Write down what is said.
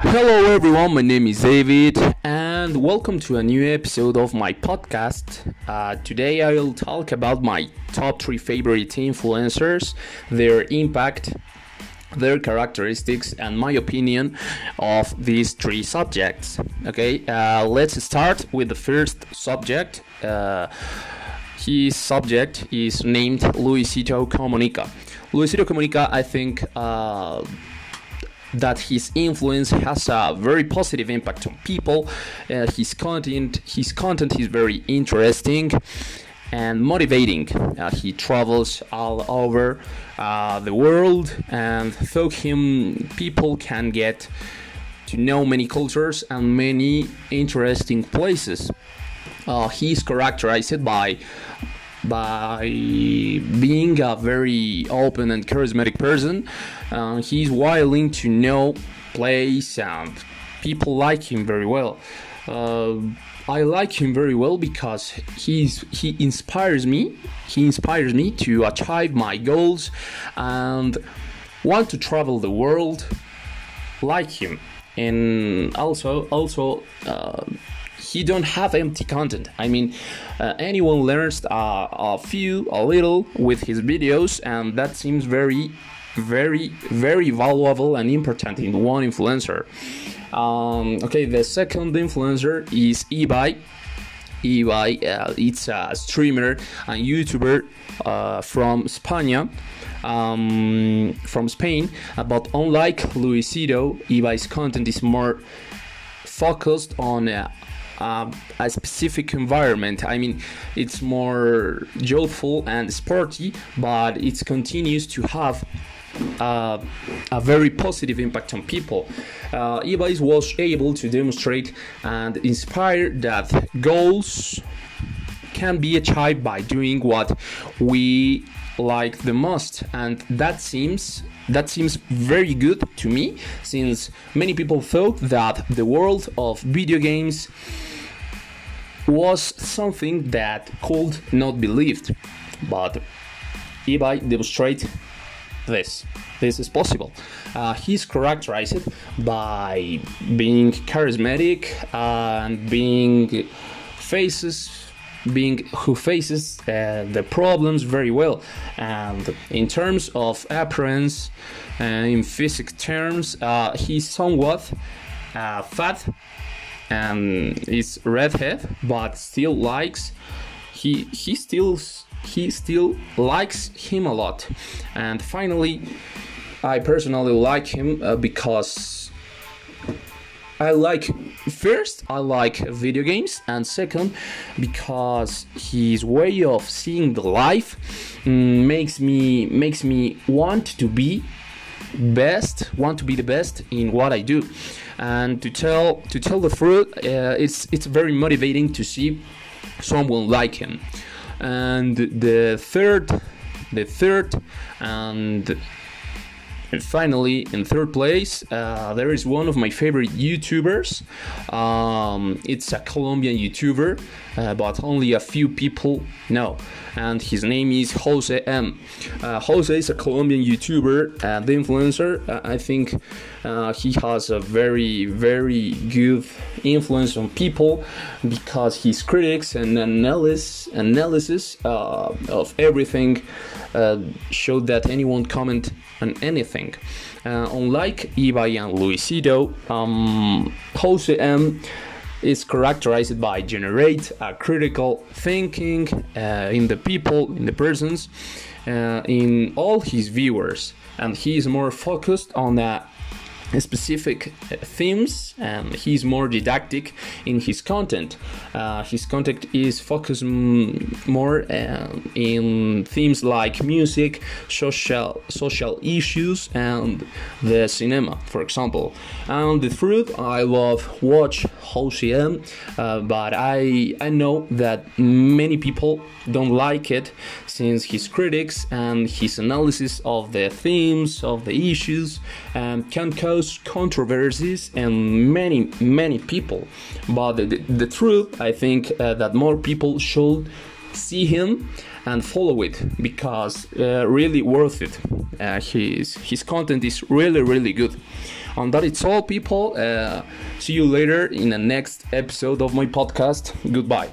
Hello everyone, my name is David and welcome to a new episode of my podcast. Uh, today I will talk about my top 3 favorite influencers, their impact, their characteristics and my opinion of these three subjects. Okay, uh, let's start with the first subject. Uh, his subject is named Luisito Comunica. Luisito Comunica, I think uh, that his influence has a very positive impact on people. Uh, his content, his content is very interesting and motivating. Uh, he travels all over uh, the world, and through him, people can get to know many cultures and many interesting places. Uh, he is characterized by by being a very open and charismatic person. Uh, he's willing to know place and people like him very well. Uh, I like him very well because he's he inspires me. He inspires me to achieve my goals and want to travel the world like him. And also also uh, he don't have empty content. I mean, uh, anyone learns uh, a few, a little with his videos, and that seems very, very, very valuable and important in one influencer. Um, okay, the second influencer is Ibai. Ibai, uh, it's a streamer and YouTuber uh, from Spain. Um, from Spain, uh, but unlike Luisito, Ibai's content is more focused on uh, uh, a specific environment. I mean, it's more joyful and sporty, but it continues to have uh, a very positive impact on people. Uh, Ibais was able to demonstrate and inspire that goals can be achieved by doing what we like the most, and that seems that seems very good to me since many people thought that the world of video games was something that could not be lived. But Ibai demonstrate this this is possible. Uh, he's characterized by being charismatic and being faces being who faces uh, the problems very well. And in terms of appearance uh, in physical terms uh, he's somewhat uh, fat and is redhead but still likes he he still he still likes him a lot. And finally i personally like him uh, because I like first I like video games and second because his way of seeing the life mm, makes me makes me want to be best want to be the best in what I do. And to tell to tell the truth uh, it's it's very motivating to see someone like him. And the third the third and and finally, in third place, uh, there is one of my favorite YouTubers. Um, it's a Colombian YouTuber, uh, but only a few people know. And his name is Jose M. Uh, Jose is a Colombian YouTuber and influencer. Uh, I think uh, he has a very, very good influence on people because his critics and analysis, analysis uh, of everything showed that anyone comment on anything. Uh, unlike Ibai and Luisito, um, Jose M is characterized by generate a critical thinking uh, in the people, in the persons, uh, in all his viewers, and he is more focused on a specific themes and he's more didactic in his content. Uh, his content is focused more uh, in themes like music social social issues and the cinema for example. And the truth i love watch Jose uh, but i i know that many people don't like it since his critics and his analysis of the themes of the issues um, can cause controversies and many many people but the, the, the truth i think uh, that more people should see him and follow it because uh, really worth it Uh, his his content is really really good. And that it's all, people. Uh, see you later in the next episode of my podcast. Goodbye.